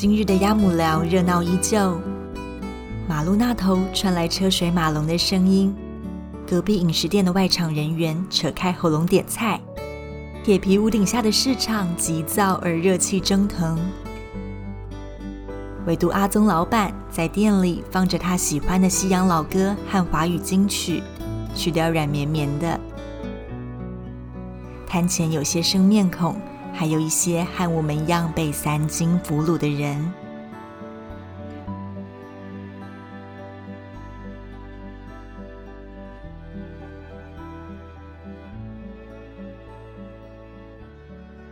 今日的鸭母寮热闹依旧，马路那头传来车水马龙的声音，隔壁饮食店的外场人员扯开喉咙点菜，铁皮屋顶下的市场急躁而热气蒸腾。唯独阿宗老板在店里放着他喜欢的西洋老歌和华语金曲，曲调软绵绵的。摊前有些生面孔，还有一些和我们一样被三金俘虏的人。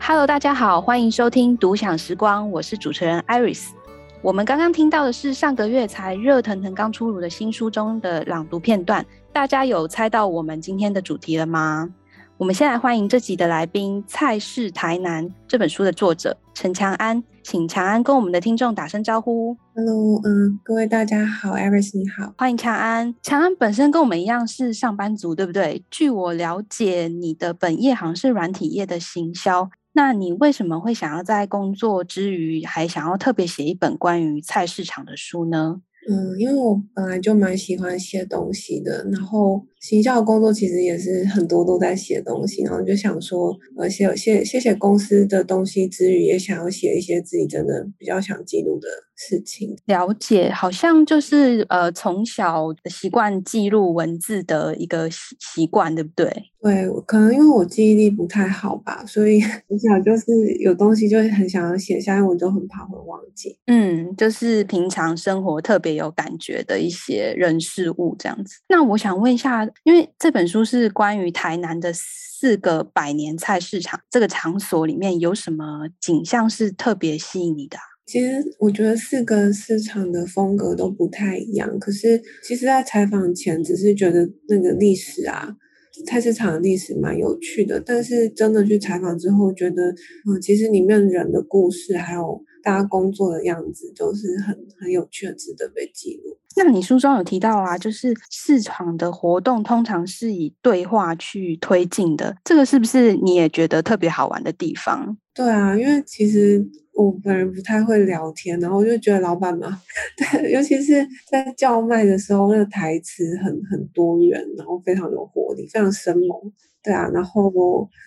Hello，大家好，欢迎收听独享时光，我是主持人 Iris。我们刚刚听到的是上个月才热腾腾刚出炉的新书中的朗读片段，大家有猜到我们今天的主题了吗？我们先来欢迎这集的来宾《菜市台南》这本书的作者陈强安，请强安跟我们的听众打声招呼。Hello，嗯，各位大家好，Iris 你好，欢迎强安。强安本身跟我们一样是上班族，对不对？据我了解，你的本业好像是软体业的行销，那你为什么会想要在工作之余还想要特别写一本关于菜市场的书呢？嗯，因为我本来就蛮喜欢写东西的，然后行销的工作其实也是很多都在写东西，然后就想说，呃，写写写写公司的东西之余，也想要写一些自己真的比较想记录的事情。了解，好像就是呃，从小习惯记录文字的一个习习惯，对不对？对，可能因为我记忆力不太好吧，所以 我想就是有东西就很想要写下，因为我就很怕会忘记。嗯，就是平常生活特别有感觉的一些人事物这样子。那我想问一下，因为这本书是关于台南的四个百年菜市场，这个场所里面有什么景象是特别吸引你的？其实我觉得四个市场的风格都不太一样，可是其实在采访前只是觉得那个历史啊。菜市场的历史蛮有趣的，但是真的去采访之后，觉得嗯，其实里面人的故事还有大家工作的样子，都是很很有趣的，值得被记录。那你书中有提到啊，就是市场的活动通常是以对话去推进的，这个是不是你也觉得特别好玩的地方？对啊，因为其实我本人不太会聊天，然后我就觉得老板嘛，对，尤其是在叫卖的时候，那个台词很很多元，然后非常有活力，非常生猛。对啊，然后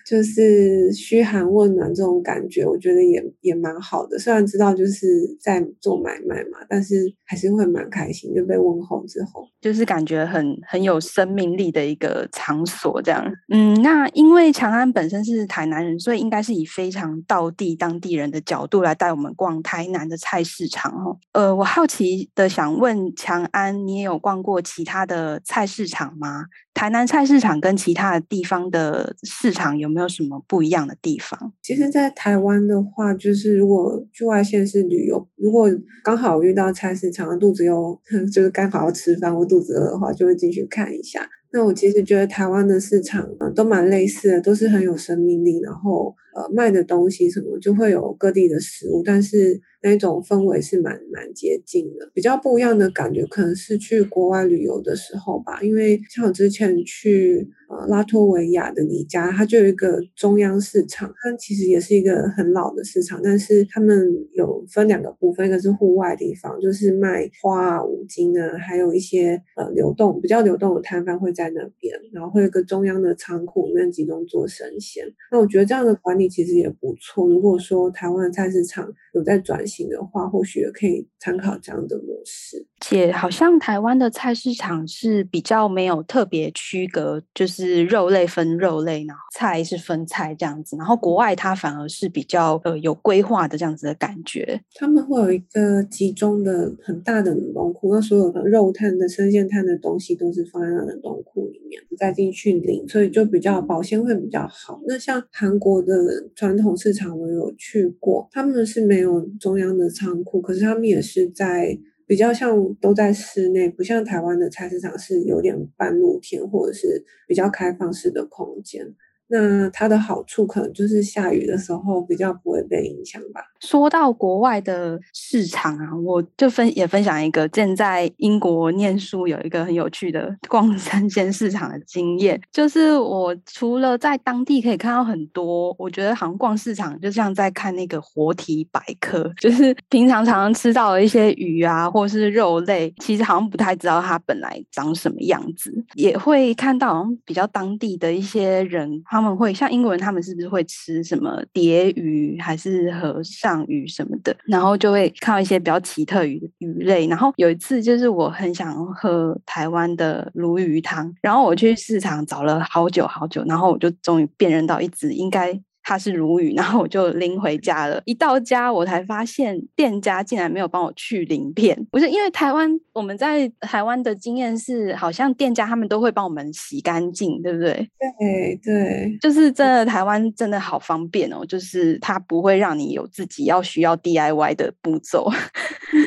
就是嘘寒问暖这种感觉，我觉得也也蛮好的。虽然知道就是在做买卖嘛，但是还是会蛮开心，就被问候之后，就是感觉很很有生命力的一个场所这样。嗯，那因为强安本身是台南人，所以应该是以非常道地当地人的角度来带我们逛台南的菜市场哦。呃，我好奇的想问强安，你也有逛过其他的菜市场吗？台南菜市场跟其他的地方的市场有没有什么不一样的地方？其实，在台湾的话，就是如果去外县市旅游，如果刚好遇到菜市场，肚子又 就是刚好要吃饭或肚子饿的话，就会进去看一下。那我其实觉得台湾的市场，都蛮类似的，都是很有生命力，然后呃卖的东西什么就会有各地的食物，但是那种氛围是蛮蛮接近的。比较不一样的感觉可能是去国外旅游的时候吧，因为像我之前去呃。拉脱维亚的尼加，它就有一个中央市场，它其实也是一个很老的市场，但是他们有分两个部分，一个是户外地方，就是卖花啊、五金啊，还有一些呃流动比较流动的摊贩会在那边，然后会有个中央的仓库里面集中做生鲜。那我觉得这样的管理其实也不错。如果说台湾的菜市场有在转型的话，或许也可以参考这样的模式。且好像台湾的菜市场是比较没有特别区隔，就是肉类分肉类，然后菜是分菜这样子。然后国外它反而是比较呃有规划的这样子的感觉。他们会有一个集中的很大的冷冻库，那所有的肉摊的生鲜摊的东西都是放在那冷冻库里面，再进去领，所以就比较保鲜会比较好。那像韩国的传统市场，我有去过，他们是没有中央的仓库，可是他们也是在。比较像都在室内，不像台湾的菜市场是有点半露天或者是比较开放式的空间。那它的好处可能就是下雨的时候比较不会被影响吧。说到国外的市场啊，我就分也分享一个，现在英国念书有一个很有趣的 逛生鲜市场的经验，就是我除了在当地可以看到很多，我觉得好像逛市场就像在看那个活体百科，就是平常常常吃到的一些鱼啊，或是肉类，其实好像不太知道它本来长什么样子，也会看到好像比较当地的一些人，他他们会像英国人，他们是不是会吃什么蝶鱼还是和尚鱼什么的，然后就会看到一些比较奇特鱼鱼类。然后有一次就是我很想喝台湾的鲈鱼汤，然后我去市场找了好久好久，然后我就终于辨认到一只应该。它是鲈鱼，然后我就拎回家了。一到家，我才发现店家竟然没有帮我去鳞片。不是因为台湾，我们在台湾的经验是，好像店家他们都会帮我们洗干净，对不对？对对，就是真的，台湾真的好方便哦，就是它不会让你有自己要需要 DIY 的步骤。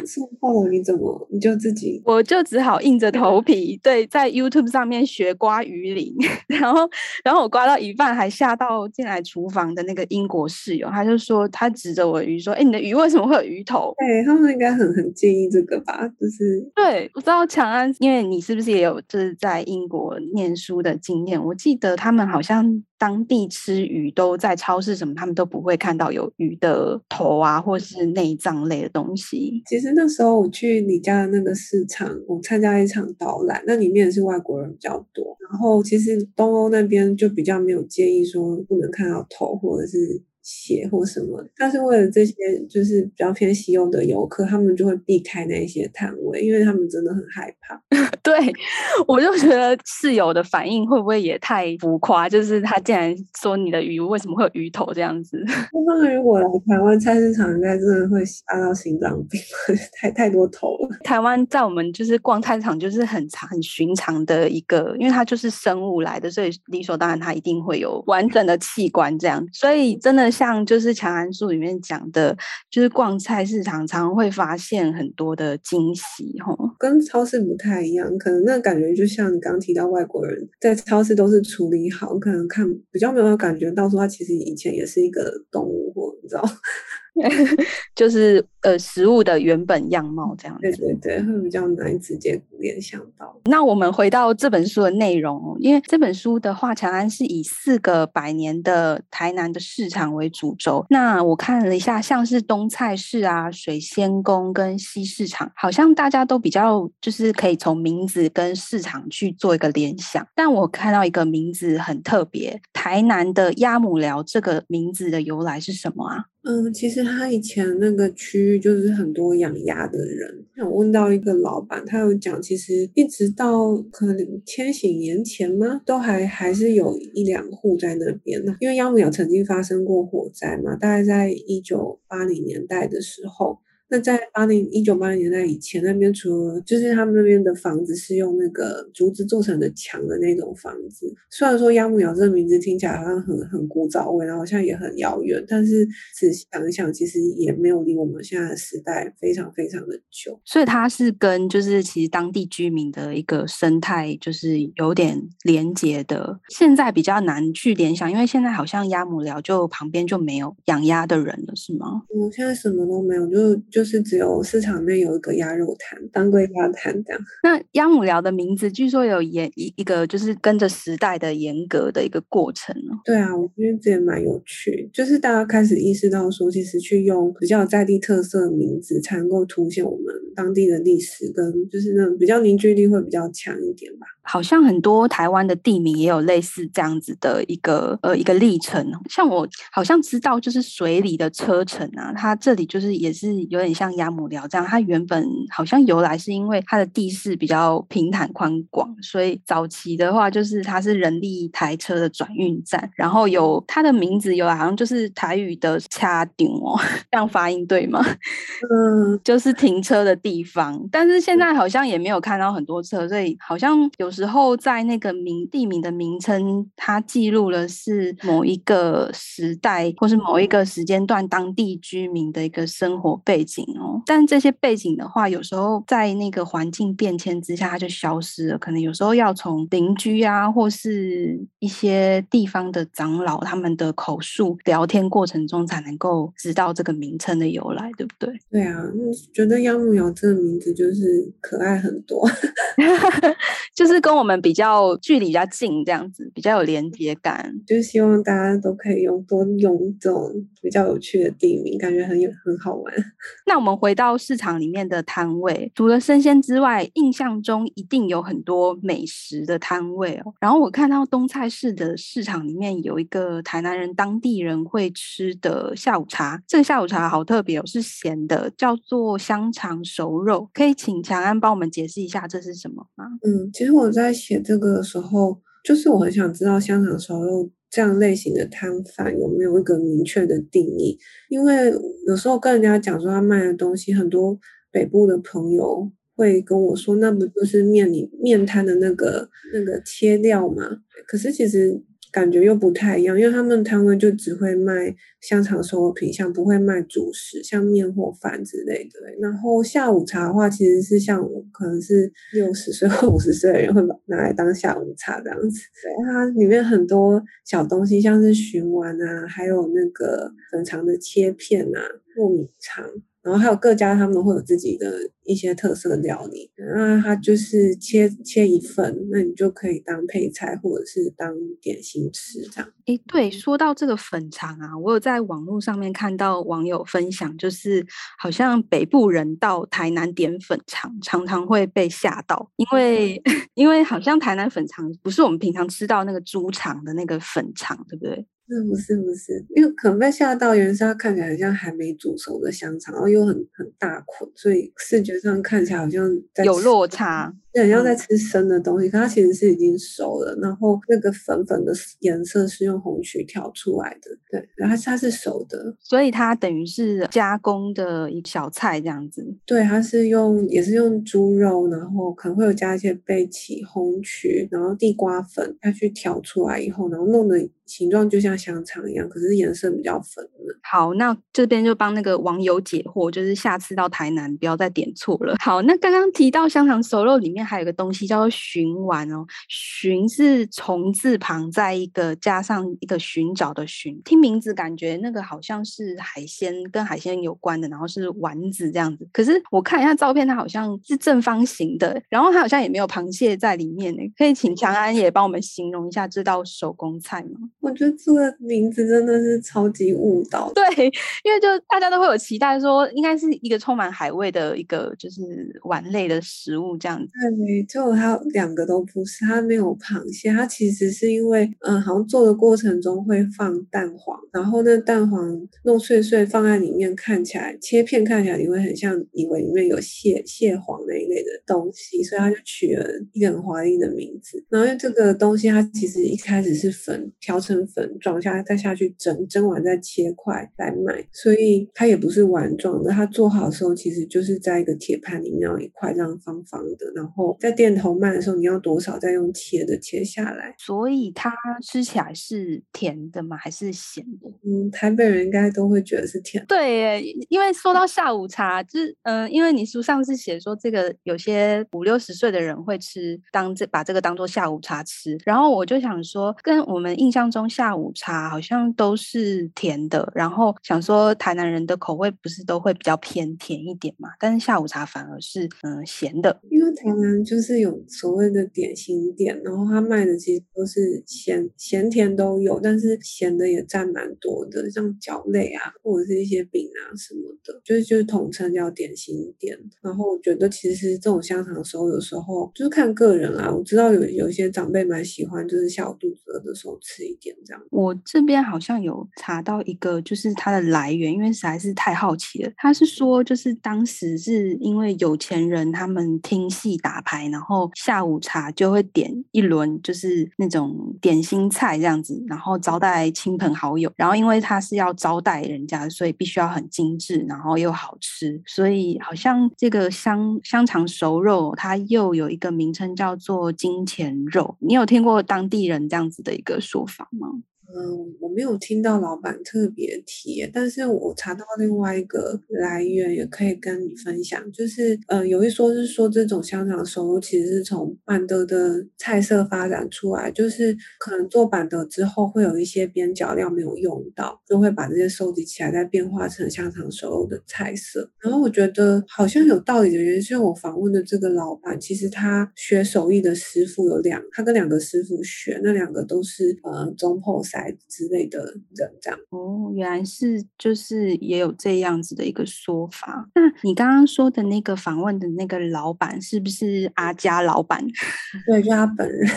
送货了你怎么你就自己？我就只好硬着头皮，对，在 YouTube 上面学刮鱼鳞，然后然后我刮到一半，还吓到进来厨房的那个英国室友，他就说他指着我的鱼说：“哎，你的鱼为什么会有鱼头？”对，他们应该很很介意这个吧？就是对，我知道强安，因为你是不是也有就是在英国念书的经验？我记得他们好像。当地吃鱼都在超市什么，他们都不会看到有鱼的头啊，或是内脏类的东西。其实那时候我去你家的那个市场，我参加一场导览，那里面是外国人比较多。然后其实东欧那边就比较没有介意说不能看到头或者是。血或什么，但是为了这些就是比较偏西欧的游客，他们就会避开那些摊位，因为他们真的很害怕。对，我就觉得室友的反应会不会也太浮夸？就是他竟然说你的鱼为什么会有鱼头这样子？那么如果来台湾菜市场，应该真的会吓到心脏病，太太多头了。台湾在我们就是逛菜市场就是很常很寻常的一个，因为它就是生物来的，所以理所当然它一定会有完整的器官这样，所以真的。像就是强函数里面讲的，就是逛菜市场常会发现很多的惊喜，吼，跟超市不太一样。可能那感觉就像你刚刚提到外国人在超市都是处理好，可能看比较没有感觉到说他其实以前也是一个动物，或你知道。就是呃，食物的原本样貌这样子，对对对，会比较难直接联想到。那我们回到这本书的内容，因为这本书的话，长安是以四个百年的台南的市场为主轴。那我看了一下，像是东菜市啊、水仙宫跟西市场，好像大家都比较就是可以从名字跟市场去做一个联想。但我看到一个名字很特别，台南的鸭母寮这个名字的由来是什么啊？嗯，其实他以前那个区域就是很多养鸭的人。我问到一个老板，他有讲，其实一直到可能千禧年前吗，都还还是有一两户在那边呢。因为鸭母寮曾经发生过火灾嘛，大概在一九八零年代的时候。那在八零一九八零年代以前，那边除了就是他们那边的房子是用那个竹子做成的墙的那种房子，虽然说鸭母寮这个名字听起来好像很很古早味，然后好像也很遥远，但是仔细想一想，其实也没有离我们现在的时代非常非常的久。所以它是跟就是其实当地居民的一个生态就是有点连结的。现在比较难去联想，因为现在好像鸭母寮就旁边就没有养鸭的人了，是吗？嗯，现在什么都没有，就。就是只有市场内有一个鸭肉摊，当归鸭摊这样。那鸭母寮的名字据说有严一一个，就是跟着时代的严格的一个过程哦。对啊，我觉得这也蛮有趣，就是大家开始意识到说，其实去用比较在地特色的名字，才能够凸显我们当地的历史，跟就是那种比较凝聚力会比较强一点吧。好像很多台湾的地名也有类似这样子的一个呃一个历程，像我好像知道就是水里的车城啊，它这里就是也是有点像鸭母寮这样，它原本好像由来是因为它的地势比较平坦宽广，所以早期的话就是它是人力台车的转运站，然后有它的名字有好像就是台语的掐顶哦，这样发音对吗？嗯，就是停车的地方，但是现在好像也没有看到很多车，所以好像有。时候在那个名地名的名称，它记录了是某一个时代或是某一个时间段当地居民的一个生活背景哦。但这些背景的话，有时候在那个环境变迁之下，它就消失了。可能有时候要从邻居啊，或是一些地方的长老他们的口述聊天过程中，才能够知道这个名称的由来，对不对？对啊，觉得鸭木窑这个名字就是可爱很多。就是跟我们比较距离比较近，这样子比较有连接感。就希望大家都可以用多用这种比较有趣的地名，感觉很有很好玩。那我们回到市场里面的摊位，除了生鲜之外，印象中一定有很多美食的摊位哦。然后我看到东菜市的市场里面有一个台南人当地人会吃的下午茶，这个下午茶好特别哦，是咸的，叫做香肠熟肉。可以请强安帮我们解释一下这是什么吗？嗯。其实我在写这个的时候，就是我很想知道香肠熟肉这样类型的摊贩有没有一个明确的定义，因为有时候跟人家讲说他卖的东西，很多北部的朋友会跟我说，那不就是面里面摊的那个那个切料吗？可是其实。感觉又不太一样，因为他们摊位就只会卖香肠熟肉品项，不会卖主食，像面或饭之类的。然后下午茶的话，其实是像我可能是六十岁或五十岁的人会把拿来当下午茶这样子。对，它里面很多小东西，像是熏丸啊，还有那个粉肠的切片啊，糯米肠。然后还有各家他们会有自己的一些特色料理，那它就是切切一份，那你就可以当配菜或者是当点心吃这样。诶，对，说到这个粉肠啊，我有在网络上面看到网友分享，就是好像北部人到台南点粉肠，常常会被吓到，因为 因为好像台南粉肠不是我们平常吃到那个猪肠的那个粉肠，对不对？是不是不是，因为可能被吓到，原因是它看起来像还没煮熟的香肠，然后又很很大捆，所以视觉上看起来好像在有落差。很像在吃生的东西，可它其实是已经熟了，然后那个粉粉的颜色是用红曲调出来的，对，然后它是熟的，所以它等于是加工的一小菜这样子。对，它是用也是用猪肉，然后可能会有加一些贝奇、红曲，然后地瓜粉，它去调出来以后，然后弄的形状就像香肠一样，可是颜色比较粉的。好，那这边就帮那个网友解惑，就是下次到台南不要再点错了。好，那刚刚提到香肠熟肉里面。还有个东西叫做寻丸哦，寻是虫字旁，在一个加上一个寻找的寻，听名字感觉那个好像是海鲜，跟海鲜有关的，然后是丸子这样子。可是我看一下照片，它好像是正方形的，然后它好像也没有螃蟹在里面呢。可以请强安也帮我们形容一下这道手工菜吗？我觉得这个名字真的是超级误导。对，因为就大家都会有期待说，应该是一个充满海味的一个就是丸类的食物这样子。对，就它两个都不是，它没有螃蟹，它其实是因为，嗯，好像做的过程中会放蛋黄，然后那蛋黄弄碎碎放在里面，看起来切片看起来你会很像以为里面有蟹蟹黄那一类的东西，所以他就取了一个很华丽的名字。然后因为这个东西它其实一开始是粉调成粉状下再下去蒸，蒸完再切块来卖，所以它也不是丸状的。它做好的时候其实就是在一个铁盘里面有一块这样方方的，然后。在店头卖的时候，你要多少再用切的切下来，所以它吃起来是甜的吗？还是咸的？嗯，台北人应该都会觉得是甜的。对，因为说到下午茶，就是嗯、呃，因为你书上是写说这个有些五六十岁的人会吃当这把这个当做下午茶吃，然后我就想说，跟我们印象中下午茶好像都是甜的，然后想说台南人的口味不是都会比较偏甜一点嘛？但是下午茶反而是嗯、咸的，因为台南。就是有所谓的点心店，然后他卖的其实都是咸咸甜都有，但是咸的也占蛮多的，像饺类啊，或者是一些饼啊什么的，就是就是统称叫点心店。然后我觉得其实这种香肠的时候，有时候就是看个人啊。我知道有有一些长辈蛮喜欢，就是下午肚子饿的时候吃一点这样。我这边好像有查到一个，就是它的来源，因为实在是太好奇了。他是说，就是当时是因为有钱人他们听戏打牌，然后下午茶就会点一轮，就是那种点心菜这样子，然后招待亲朋好友。然后因为他是要招待人家，所以必须要很精致，然后又好吃，所以好像这个香香肠熟肉，它又有一个名称叫做金钱肉。你有听过当地人这样子的一个说法吗？嗯，我没有听到老板特别提，但是我查到另外一个来源，也可以跟你分享。就是，呃，有一说是说这种香肠熟肉其实是从板德的菜色发展出来，就是可能做板德之后会有一些边角料没有用到，就会把这些收集起来，再变化成香肠熟肉的菜色。然后我觉得好像有道理的原因，是我访问的这个老板，其实他学手艺的师傅有两，他跟两个师傅学，那两个都是呃中破塞。之类的人这样哦，原来是就是也有这样子的一个说法。那你刚刚说的那个访问的那个老板是不是阿佳老板？对，就他本人。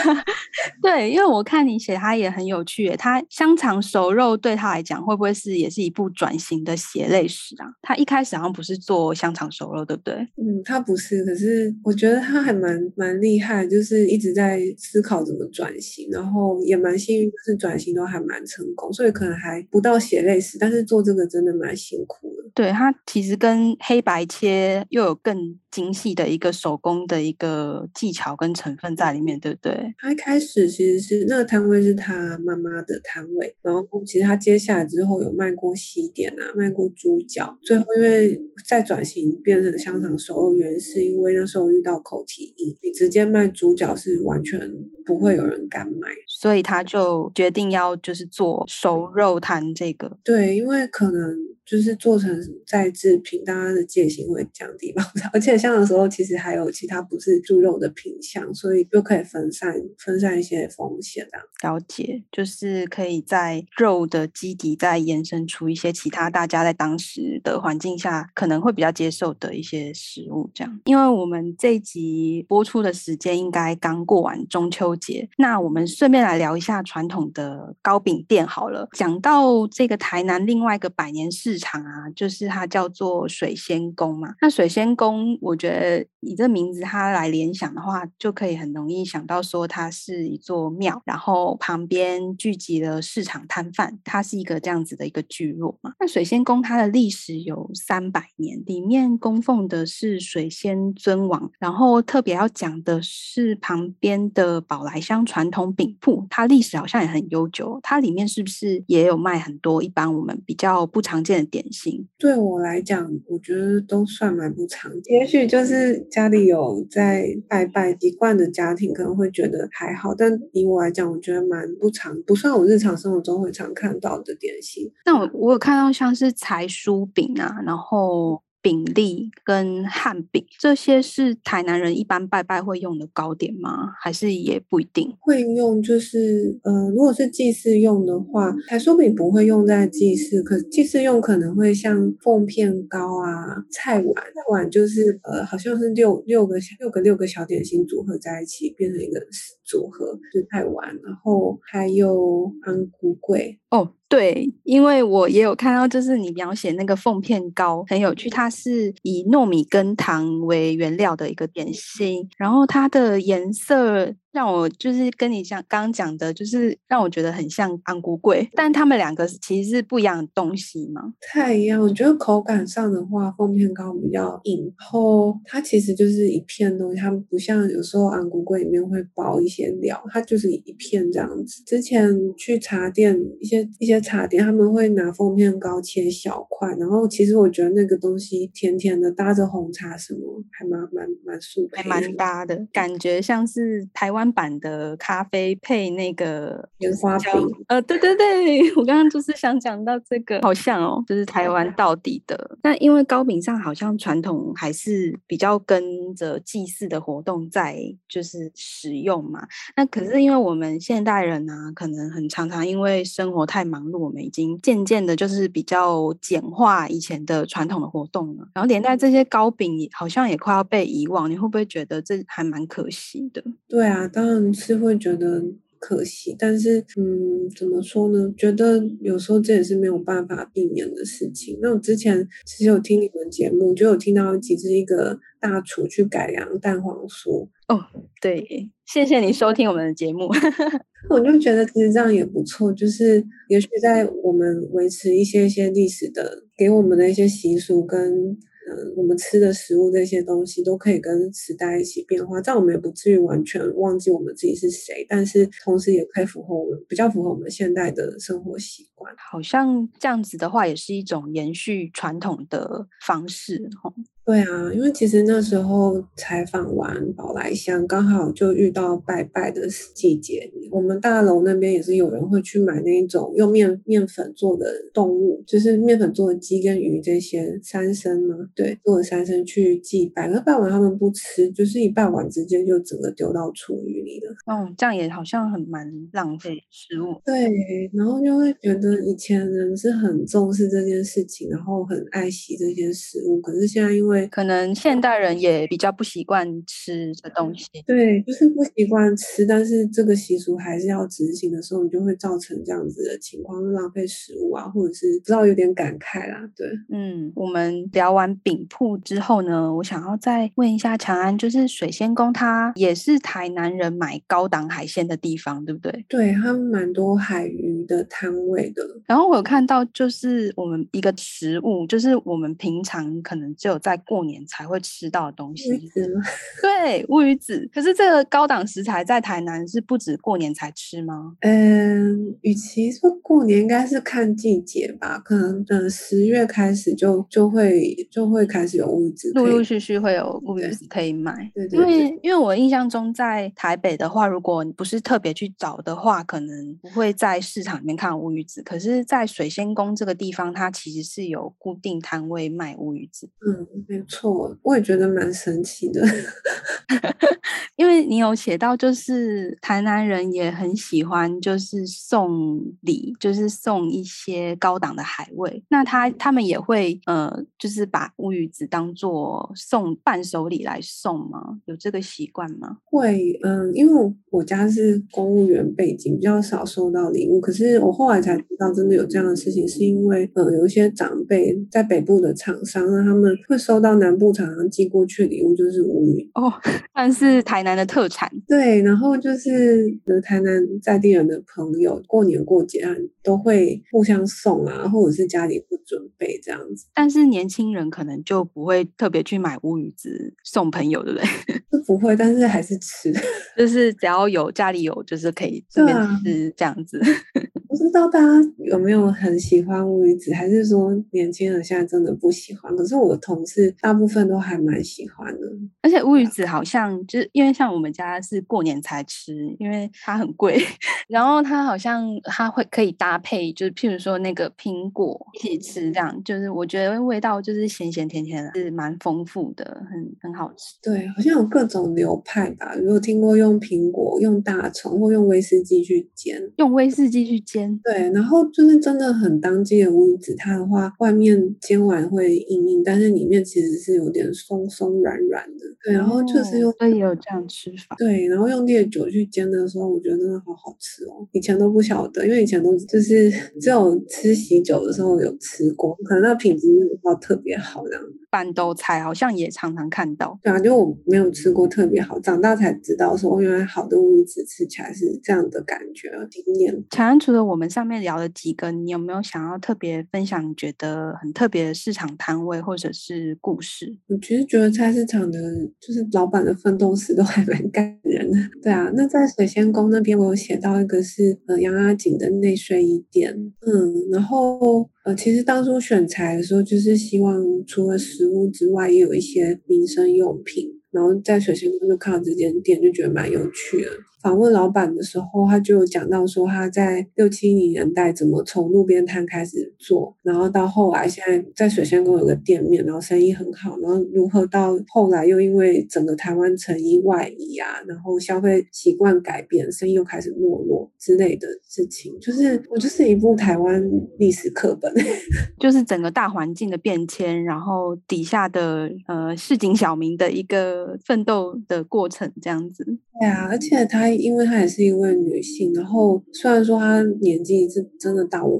对，因为我看你写他也很有趣，他香肠熟肉对他来讲会不会是也是一部转型的血泪史啊？他一开始好像不是做香肠熟肉，对不对？嗯，他不是，可是我觉得他还蛮蛮厉害，就是一直在思考怎么转型，然后也蛮幸运。是转型都还蛮成功，所以可能还不到血泪史，但是做这个真的蛮辛苦的。对，它其实跟黑白切又有更精细的一个手工的一个技巧跟成分在里面，对不对？他一开始其实是那个摊位是他妈妈的摊位，然后其实他接下来之后有卖过西点啊，卖过猪脚，最后因为再转型变成香肠熟肉，原因是因为那时候遇到口蹄疫，你直接卖猪脚是完全不会有人敢买，所以他就决定要就是做熟肉摊这个。对，因为可能。就是做成再制品，大家的戒心会降低吧。而且香的时候其实还有其他不是猪肉的品项，所以就可以分散分散一些风险啊。了解，就是可以在肉的基底再延伸出一些其他大家在当时的环境下可能会比较接受的一些食物，这样。因为我们这一集播出的时间应该刚过完中秋节，那我们顺便来聊一下传统的糕饼店好了。讲到这个台南另外一个百年市场啊，就是它叫做水仙宫嘛。那水仙宫，我觉得以这名字它来联想的话，就可以很容易想到说它是一座庙，然后旁边聚集了市场摊贩，它是一个这样子的一个聚落嘛。那水仙宫它的历史有三百年，里面供奉的是水仙尊王，然后特别要讲的是旁边的宝来香传统饼铺，它历史好像也很悠久，它里面是不是也有卖很多一般我们比较不常见的点心？对我来讲，我觉得都算蛮不常见。也许就是家里有在拜拜习惯的家庭，可能会觉得还好。但以我来讲，我觉得蛮不常，不算我日常生活中会常看到的点心。那我我有看到像是柴酥饼啊，然后。饼粒跟汉饼，这些是台南人一般拜拜会用的糕点吗？还是也不一定会用？就是呃，如果是祭祀用的话，台酥饼不会用在祭祀，可祭祀用可能会像凤片糕啊、菜碗，菜碗就是呃，好像是六六个六个六个小点心组合在一起变成一个组合，是菜碗，然后还有安古贵哦。对，因为我也有看到，就是你描写那个凤片糕很有趣，它是以糯米跟糖为原料的一个点心，然后它的颜色。让我就是跟你讲刚刚讲的，就是让我觉得很像安菇桂，但他们两个其实是不一样的东西嘛。不太一样，我觉得口感上的话，凤片糕比较硬，然后它其实就是一片东西，它不像有时候安菇桂里面会包一些料，它就是一片这样子。之前去茶店，一些一些茶店他们会拿凤片糕切小块，然后其实我觉得那个东西甜甜的，搭着红茶什么，还蛮蛮蛮素配，还蛮搭的，感觉像是台湾。湾版的咖啡配那个棉花饼，呃，对对对，我刚刚就是想讲到这个，好像哦，就是台湾到底的。那因为糕饼上好像传统还是比较跟着祭祀的活动在就是使用嘛。那可是因为我们现代人呢、啊，可能很常常因为生活太忙碌，我们已经渐渐的就是比较简化以前的传统的活动了。然后连带这些糕饼好像也快要被遗忘，你会不会觉得这还蛮可惜的？对啊。当然是会觉得可惜。但是，嗯，怎么说呢？觉得有时候这也是没有办法避免的事情。那我之前其实有听你们节目，就有听到几只一个大厨去改良蛋黄酥。哦，对，谢谢你收听我们的节目。我就觉得其实这样也不错，就是也许在我们维持一些一些历史的，给我们的一些习俗跟。我们吃的食物这些东西都可以跟时代一起变化，这样我们也不至于完全忘记我们自己是谁，但是同时也可以符合我们比较符合我们现代的生活习惯。好像这样子的话，也是一种延续传统的方式，对啊，因为其实那时候采访完宝来香，刚好就遇到拜拜的季节。我们大楼那边也是有人会去买那种用面面粉做的动物，就是面粉做的鸡跟鱼这些三牲嘛，对，做的三牲去祭拜。那拜完他们不吃，就是一拜完直接就整个丢到厨余里了。嗯，这样也好像很蛮浪费食物。对，然后就会觉得以前人是很重视这件事情，然后很爱惜这些食物。可是现在因为可能现代人也比较不习惯吃的东西，对，就是不习惯吃，但是这个习俗还是要执行的时候，你就会造成这样子的情况，浪费食物啊，或者是不知道有点感慨啦。对，嗯，我们聊完饼铺之后呢，我想要再问一下强安，就是水仙宫它也是台南人买高档海鲜的地方，对不对？对，他们蛮多海鱼的摊位的。然后我有看到，就是我们一个食物，就是我们平常可能只有在过年才会吃到的东西？对，乌鱼子。可是这个高档食材在台南是不止过年才吃吗？嗯，与其说过年，应该是看季节吧。可能等十月开始就就会就会开始有乌鱼子，陆陆续续会有乌鱼子可以买。对，对，对，对，因为因为我印象中在台北的话，如果你不是特别去找的话，可能不会在市场里面看乌鱼子。可是，在水仙宫这个地方，它其实是有固定摊位卖乌鱼子。嗯，没错。我也觉得蛮神奇的，因为你有写到，就是台南人也很喜欢，就是送礼，就是送一些高档的海味。那他他们也会呃，就是把乌鱼子当做送伴手礼来送吗？有这个习惯吗？会，嗯，因为我家是公务员背景，比较少收到礼物。可是我后来才知道，真的有这样的事情，是因为呃，有一些长辈在北部的厂商，那他们会收到南部厂商寄过去的礼物，就是乌鱼哦，但是台南的特产。对，然后就是台南在地人的朋友，过年过节啊，都会互相送啊，或者是家里不准备这样子。但是年轻人可能就不会特别去买乌鱼子送朋友，对不对？不会，但是还是吃，就是只要有家里有，就是可以这边吃这样子。不知道大家有没有很喜欢乌鱼子，还是说年轻人现在真的不喜欢？可是我同事大部分都还蛮喜欢的。而且乌鱼子好像就是因为像我们家是过年才吃，因为它很贵。然后它好像它会可以搭配，就是譬如说那个苹果一起吃，这样就是我觉得味道就是咸咸甜甜的，是蛮丰富的，很很好吃。对，好像有各种流派吧。如果听过用苹果、用大葱或用威士忌去煎，用威士忌去煎。对，然后就是真的很当季的乌鱼子，它的话外面煎完会硬硬，但是里面其实是有点松松软软的。对，然后就是用，所以有这样吃法。对，然后用烈酒去煎的时候，我觉得真的好好吃哦。以前都不晓得，因为以前都就是只有吃喜酒的时候有吃过，可能那品质没有特别好这样。办桌菜好像也常常看到。对啊，就我没有吃过特别好，长大才知道说原来好的乌鱼子吃起来是这样的感觉，经验。强安除了我们上面聊的几个，你有没有想要特别分享？你觉得很特别的市场摊位或者是故事？我其实觉得菜市场的，就是老板的奋斗史都还蛮感人的。对啊，那在水仙宫那边，我有写到一个是呃杨阿锦的内睡衣店，嗯，然后呃其实当初选材的时候，就是希望除了食物之外，也有一些民生用品。然后在水仙宫就看到这间店，就觉得蛮有趣的。访问老板的时候，他就有讲到说他在六七零年代怎么从路边摊开始做，然后到后来现在在水仙宫有个店面，然后生意很好，然后如何到后来又因为整个台湾成衣外移啊，然后消费习惯改变，生意又开始没落之类的事情，就是我就是一部台湾历史课本，就是整个大环境的变迁，然后底下的呃市井小民的一个奋斗的过程这样子。对啊，而且他。因为她也是一位女性，然后虽然说她年纪是真的大我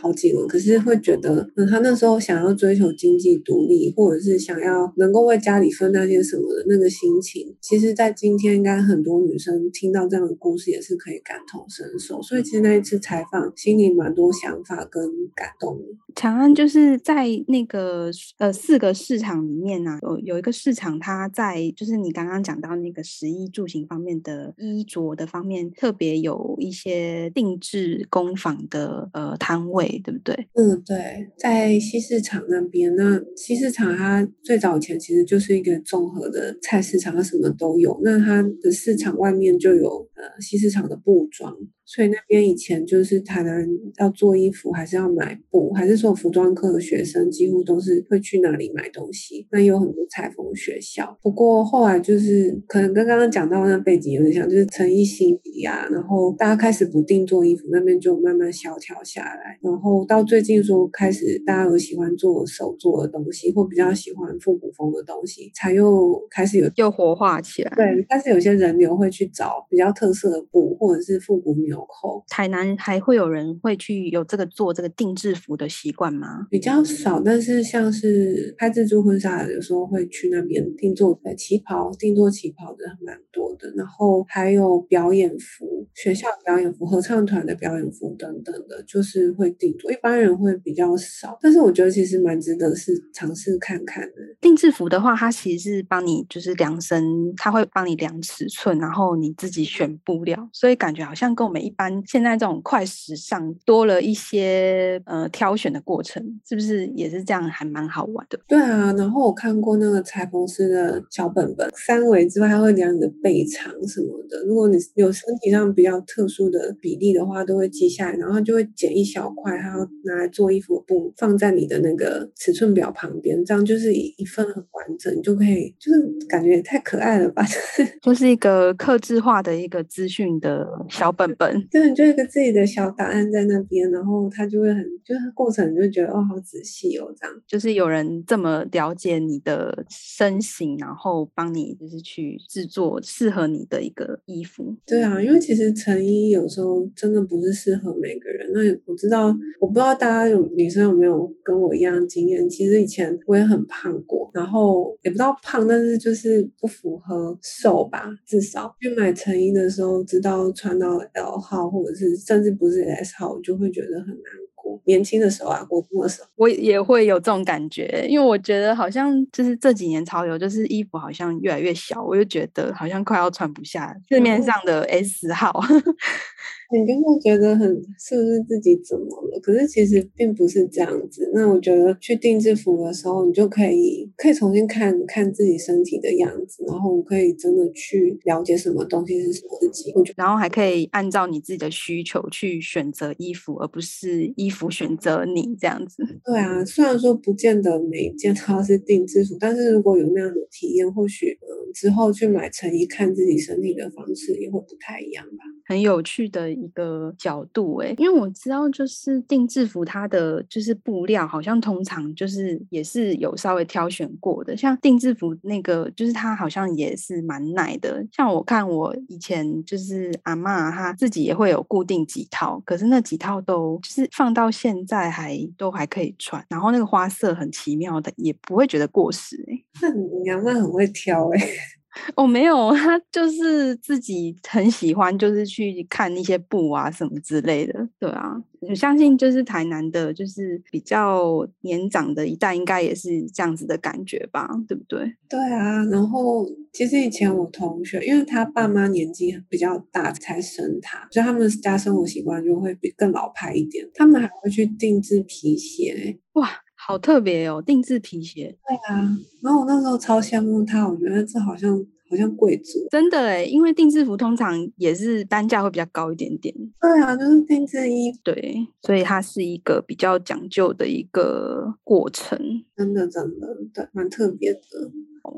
好几轮，可是会觉得，嗯，他那时候想要追求经济独立，或者是想要能够为家里分担些什么的那个心情，其实，在今天应该很多女生听到这样的故事也是可以感同身受。所以，其实那一次采访，心里蛮多想法跟感动。长安就是在那个呃四个市场里面呢、有有一个市场，它在就是你刚刚讲到那个食衣住行方面的衣着的方面，特别有一些定制工坊的呃摊位，对不对？嗯，对，在西市场那边。那西市场它最早以前其实就是一个综合的菜市场，它什么都有。那它的市场外面就有呃西市场的布庄。所以那边以前就是台南要做衣服，还是要买布，还是说服装课的学生几乎都是会去哪里买东西。那有很多裁缝学校，不过后来就是可能跟刚刚讲到那背景有点像，就是成衣兴起啊，然后大家开始不定做衣服，那边就慢慢萧条下来。然后到最近说开始大家有喜欢做手做的东西，或比较喜欢复古风的东西，才又开始有又活化起来。对，但是有些人流会去找比较特色的布，或者是复古纽扣。台南还会有人会去有这个做这个定制服的习惯吗？比较少，但是像是拍自助婚纱，有时候会去那边定做旗袍，定做旗袍的蛮多的。然后还有表演服，学校表演服、合唱团的表演服等等的，就是会定做。一般人会比较少，但是我觉得其实蛮值得是尝试看看的。定制服的话，它其实是帮你就是量身，它会帮你量尺寸，然后你自己选布料，所以感觉好像跟我们一般现在这种快时尚多了一些呃挑选的过程，是不是也是这样？还蛮好玩的。对啊，然后我看过那个裁缝师的小本本，三围之外还会量你的背长什么的。如果你有身体上比较特殊的比例的话，都会记下来，然后就会剪一小块，还要拿来做衣服的布，放在你的那个尺寸表旁边，这样就是一一份很完整，你就可以就是感觉也太可爱了吧？就 是就是一个刻制化的一个资讯的小本本。对，就一个自己的小档案在那边，然后他就会很，就是过程就觉得哦，好仔细哦，这样。就是有人这么了解你的身形，然后帮你就是去制作适合你的一个衣服。对啊，因为其实成衣有时候真的不是适合每个人。那我知道，我不知道大家有女生有没有跟我一样的经验。其实以前我也很胖过，然后也不知道胖，但是就是不符合瘦吧，至少去买成衣的时候，知道穿到 L 号或者是。甚至不是 S 号，我就会觉得很难过。年轻的时候啊，我过的时候，我也会有这种感觉，因为我觉得好像就是这几年潮流，就是衣服好像越来越小，我就觉得好像快要穿不下市面上的 S 号。嗯你就会觉得很是不是自己怎么了？可是其实并不是这样子。那我觉得去定制服的时候，你就可以可以重新看看自己身体的样子，然后可以真的去了解什么东西是什么自己。我觉得然后还可以按照你自己的需求去选择衣服，而不是衣服选择你这样子。对啊，虽然说不见得每一件都是定制服，但是如果有那样的体验，或许嗯之后去买成衣看自己身体的方式也会不太一样吧。很有趣的一个角度诶，因为我知道就是定制服它的就是布料好像通常就是也是有稍微挑选过的，像定制服那个就是它好像也是蛮耐的。像我看我以前就是阿嬷她自己也会有固定几套，可是那几套都就是放到现在还都还可以穿，然后那个花色很奇妙的，也不会觉得过时诶。那你阿嬷很会挑诶。哦、没有，他 就是自己很喜欢，就是去看一些布啊什么之类的。对啊，我相信就是台南的，就是比较年长的一代，应该也是这样子的感觉吧，对不对？对啊，然后其实以前我同学，因为他爸妈年纪比较大才生他，所以他们家生活习惯就会比更老派一点。他们还会去定制皮鞋，哇。好特别哦，定制皮鞋。对啊，然后我那时候超羡慕他，我觉得这好像好像贵族。真的诶，因为定制服通常也是单价会比较高一点点。对啊，就是定制衣服。对，所以它是一个比较讲究的一个过程。真的真的，对，蛮特别的。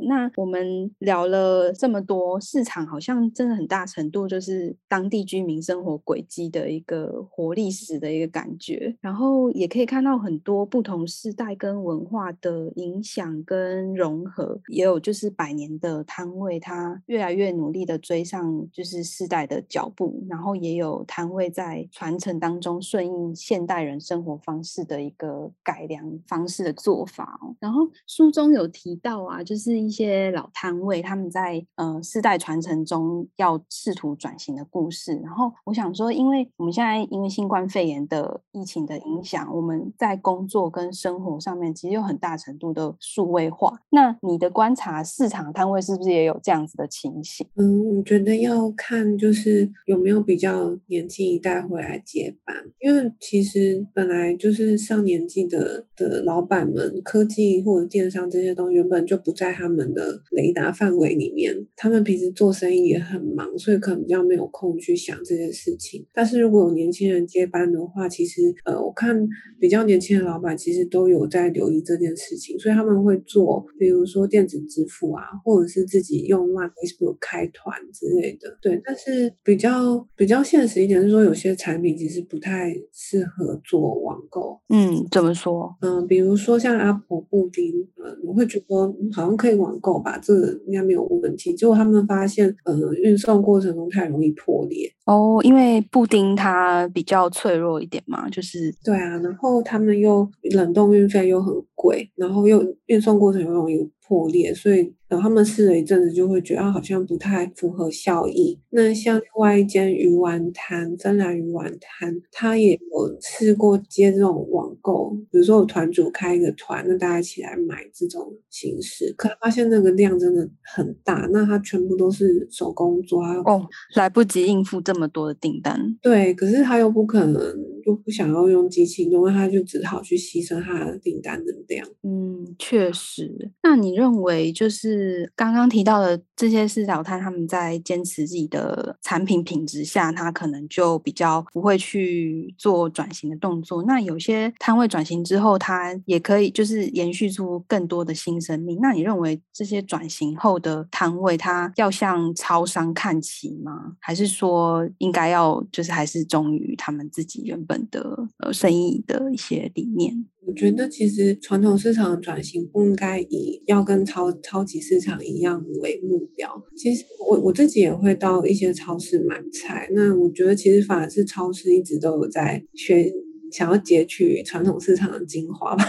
那我们聊了这么多，市场好像真的很大程度就是当地居民生活轨迹的一个活历史的一个感觉，然后也可以看到很多不同世代跟文化的影响跟融合，也有就是百年的摊位，它越来越努力的追上就是世代的脚步，然后也有摊位在传承当中顺应现代人生活方式的一个改良方式的做法。然后书中有提到啊，就是一些老摊位他们在呃世代传承中要试图转型的故事。然后我想说，因为我们现在因为新冠肺炎的疫情的影响，我们在工作跟生活上面其实有很大程度的数位化。那你的观察，市场摊位是不是也有这样子的情形？嗯，我觉得要看就是有没有比较年轻一代回来接班，因为其实本来就是上年纪的的老板们，科技或者电商这些东西原本就不在他们的雷达范围里面，他们平时做生意也很忙，所以可能比较没有空去想这件事情。但是如果有年轻人接班的话，其实呃，我看比较年轻的老板其实都有在留意这件事情，所以他们会做，比如说电子支付啊，或者是自己用 Line、Facebook 开团之类的。对，但是比较比较现实一点是说，有些产品其实不太适合做网购。嗯，怎么说？嗯，比如说像阿婆布丁，呃，我会觉得好像可以网购吧，这应该没有问题。结果他们发现，呃，运送过程中太容易破裂。哦，因为布丁它比较脆弱一点嘛，就是对啊，然后他们又冷冻运费又很贵，然后又运送过程又容易破裂，所以。然后他们试了一阵子，就会觉得好像不太符合效益。那像另外一间鱼丸摊，芬兰鱼丸摊，他也有试过接这种网购，比如说我团主开一个团，那大家一起来买这种形式。可他发现那个量真的很大，那他全部都是手工做，哦，来不及应付这么多的订单。对，可是他又不可能，又不想要用机器弄，那他就只好去牺牲他的订单的量。嗯，确实。那你认为就是？刚刚提到的这些市场摊，他们在坚持自己的产品品质下，他可能就比较不会去做转型的动作。那有些摊位转型之后，他也可以就是延续出更多的新生命。那你认为这些转型后的摊位，他要向超商看齐吗？还是说应该要就是还是忠于他们自己原本的呃生意的一些理念？我觉得其实传统市场转型不应该以要跟超超级市场一样为目标。其实我我自己也会到一些超市买菜，那我觉得其实反而是超市一直都有在学，想要截取传统市场的精华吧。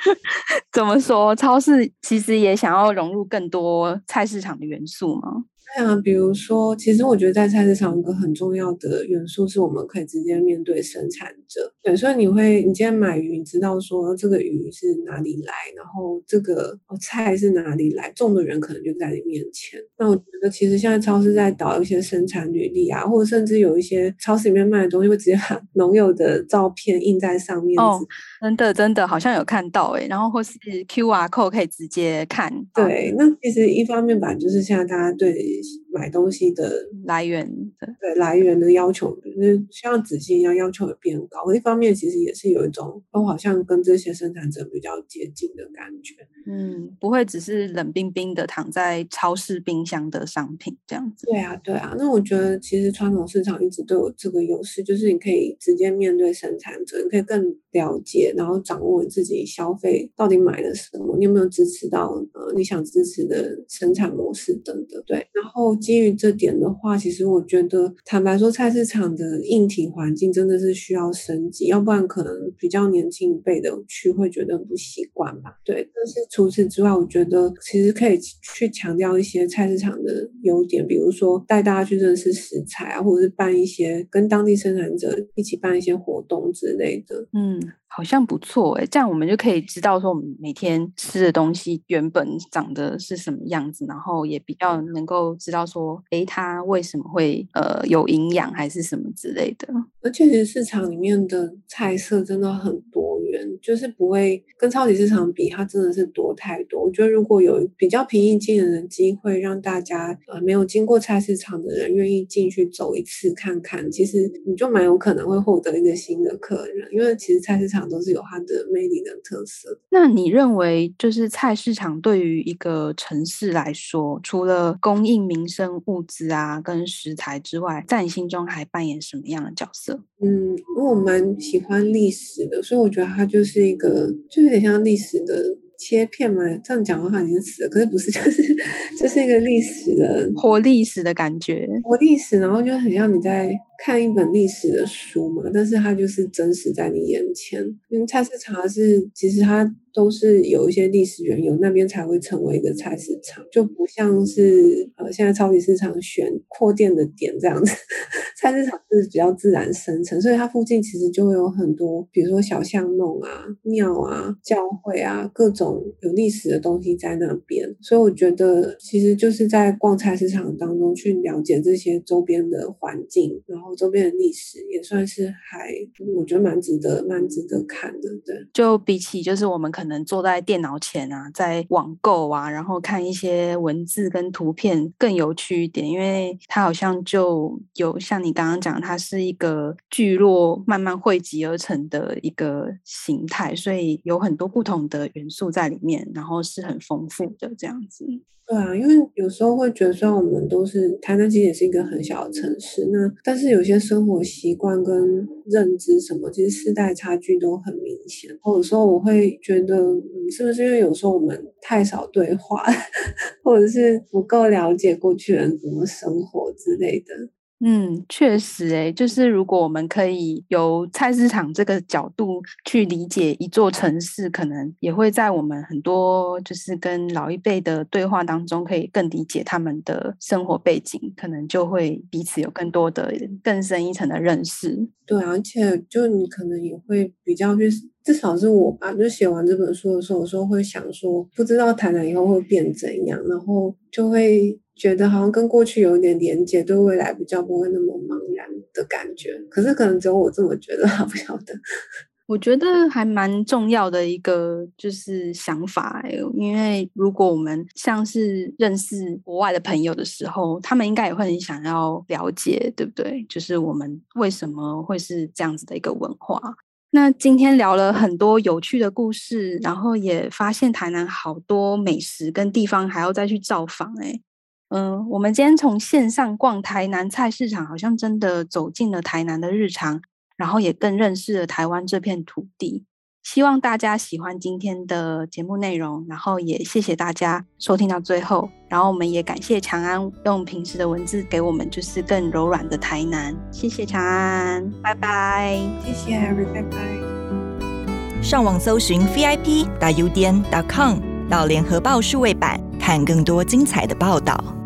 怎么说？超市其实也想要融入更多菜市场的元素吗？对啊，比如说，其实我觉得在菜市场有一个很重要的元素是我们可以直接面对生产者。对，所以你会，你今天买鱼，你知道说这个鱼是哪里来，然后这个菜是哪里来，种的人可能就在你面前。那我觉得其实现在超市在导一些生产履历啊，或者甚至有一些超市里面卖的东西会直接把 农友的照片印在上面。哦，真的真的好像有看到哎，然后或是 QR code 可以直接看。对，那其实一方面吧，就是现在大家对。买东西的来源的对来源的要求，就是像仔细一样要求也变高。一方面，其实也是有一种，我好像跟这些生产者比较接近的感觉。嗯，不会只是冷冰冰的躺在超市冰箱的商品这样子。对啊，对啊。那我觉得其实传统市场一直都有这个优势，就是你可以直接面对生产者，你可以更了解，然后掌握你自己消费到底买了什么，你有没有支持到呃你想支持的生产模式等等。对，然后。基于这点的话，其实我觉得，坦白说，菜市场的硬体环境真的是需要升级，要不然可能比较年轻一辈的去会觉得不习惯吧。对，但是除此之外，我觉得其实可以去强调一些菜市场的优点，比如说带大家去认识食材啊，或者是办一些跟当地生产者一起办一些活动之类的。嗯。好像不错诶，这样我们就可以知道说我们每天吃的东西原本长得是什么样子，然后也比较能够知道说，诶，它为什么会呃有营养还是什么之类的。而且其实市场里面的菜色真的很多。源，就是不会跟超级市场比，它真的是多太多。我觉得如果有比较平易近人的机会，让大家呃没有经过菜市场的人愿意进去走一次看看，其实你就蛮有可能会获得一个新的客人，因为其实菜市场都是有它的魅力的特色。那你认为就是菜市场对于一个城市来说，除了供应民生物资啊跟食材之外，在你心中还扮演什么样的角色？嗯，因为我蛮喜欢历史的，所以我觉得它就是一个，就有点像历史的切片嘛。这样讲的话已经死了，可是不是，就是就是一个历史的活历史的感觉，活历史，然后就很像你在看一本历史的书嘛，但是它就是真实在你眼前。因为菜市场是，其实它。都是有一些历史缘由，那边才会成为一个菜市场，就不像是呃现在超级市场选扩店的点这样子。菜市场是比较自然生成，所以它附近其实就会有很多，比如说小巷弄啊、庙啊、教会啊，各种有历史的东西在那边。所以我觉得，其实就是在逛菜市场当中去了解这些周边的环境，然后周边的历史，也算是还我觉得蛮值得、蛮值得看的。对，就比起就是我们。可能坐在电脑前啊，在网购啊，然后看一些文字跟图片更有趣一点，因为它好像就有像你刚刚讲，它是一个聚落慢慢汇集而成的一个形态，所以有很多不同的元素在里面，然后是很丰富的这样子。对啊，因为有时候会觉得，虽然我们都是台南，其实也是一个很小的城市，那但是有些生活习惯跟认知什么，其实世代差距都很明显。或者说，我会觉得，嗯，是不是因为有时候我们太少对话，或者是不够了解过去人怎么生活之类的。嗯，确实，诶，就是如果我们可以由菜市场这个角度去理解一座城市，可能也会在我们很多就是跟老一辈的对话当中，可以更理解他们的生活背景，可能就会彼此有更多的更深一层的认识。对，而且就你可能也会比较去，至少是我吧，就写完这本书的时候，有时候会想说，不知道台南以后会变怎样，然后就会。觉得好像跟过去有点连接，对未来比较不会那么茫然的感觉。可是可能只有我这么觉得，不晓得。我觉得还蛮重要的一个就是想法，因为如果我们像是认识国外的朋友的时候，他们应该也会很想要了解，对不对？就是我们为什么会是这样子的一个文化。那今天聊了很多有趣的故事，然后也发现台南好多美食跟地方还要再去造访，哎。嗯，我们今天从线上逛台南菜市场，好像真的走进了台南的日常，然后也更认识了台湾这片土地。希望大家喜欢今天的节目内容，然后也谢谢大家收听到最后。然后我们也感谢强安用平时的文字给我们就是更柔软的台南。谢谢强安，拜拜。谢谢 Harry，拜拜。上网搜寻 VIP 大 U 点 com 到联合报数位版，看更多精彩的报道。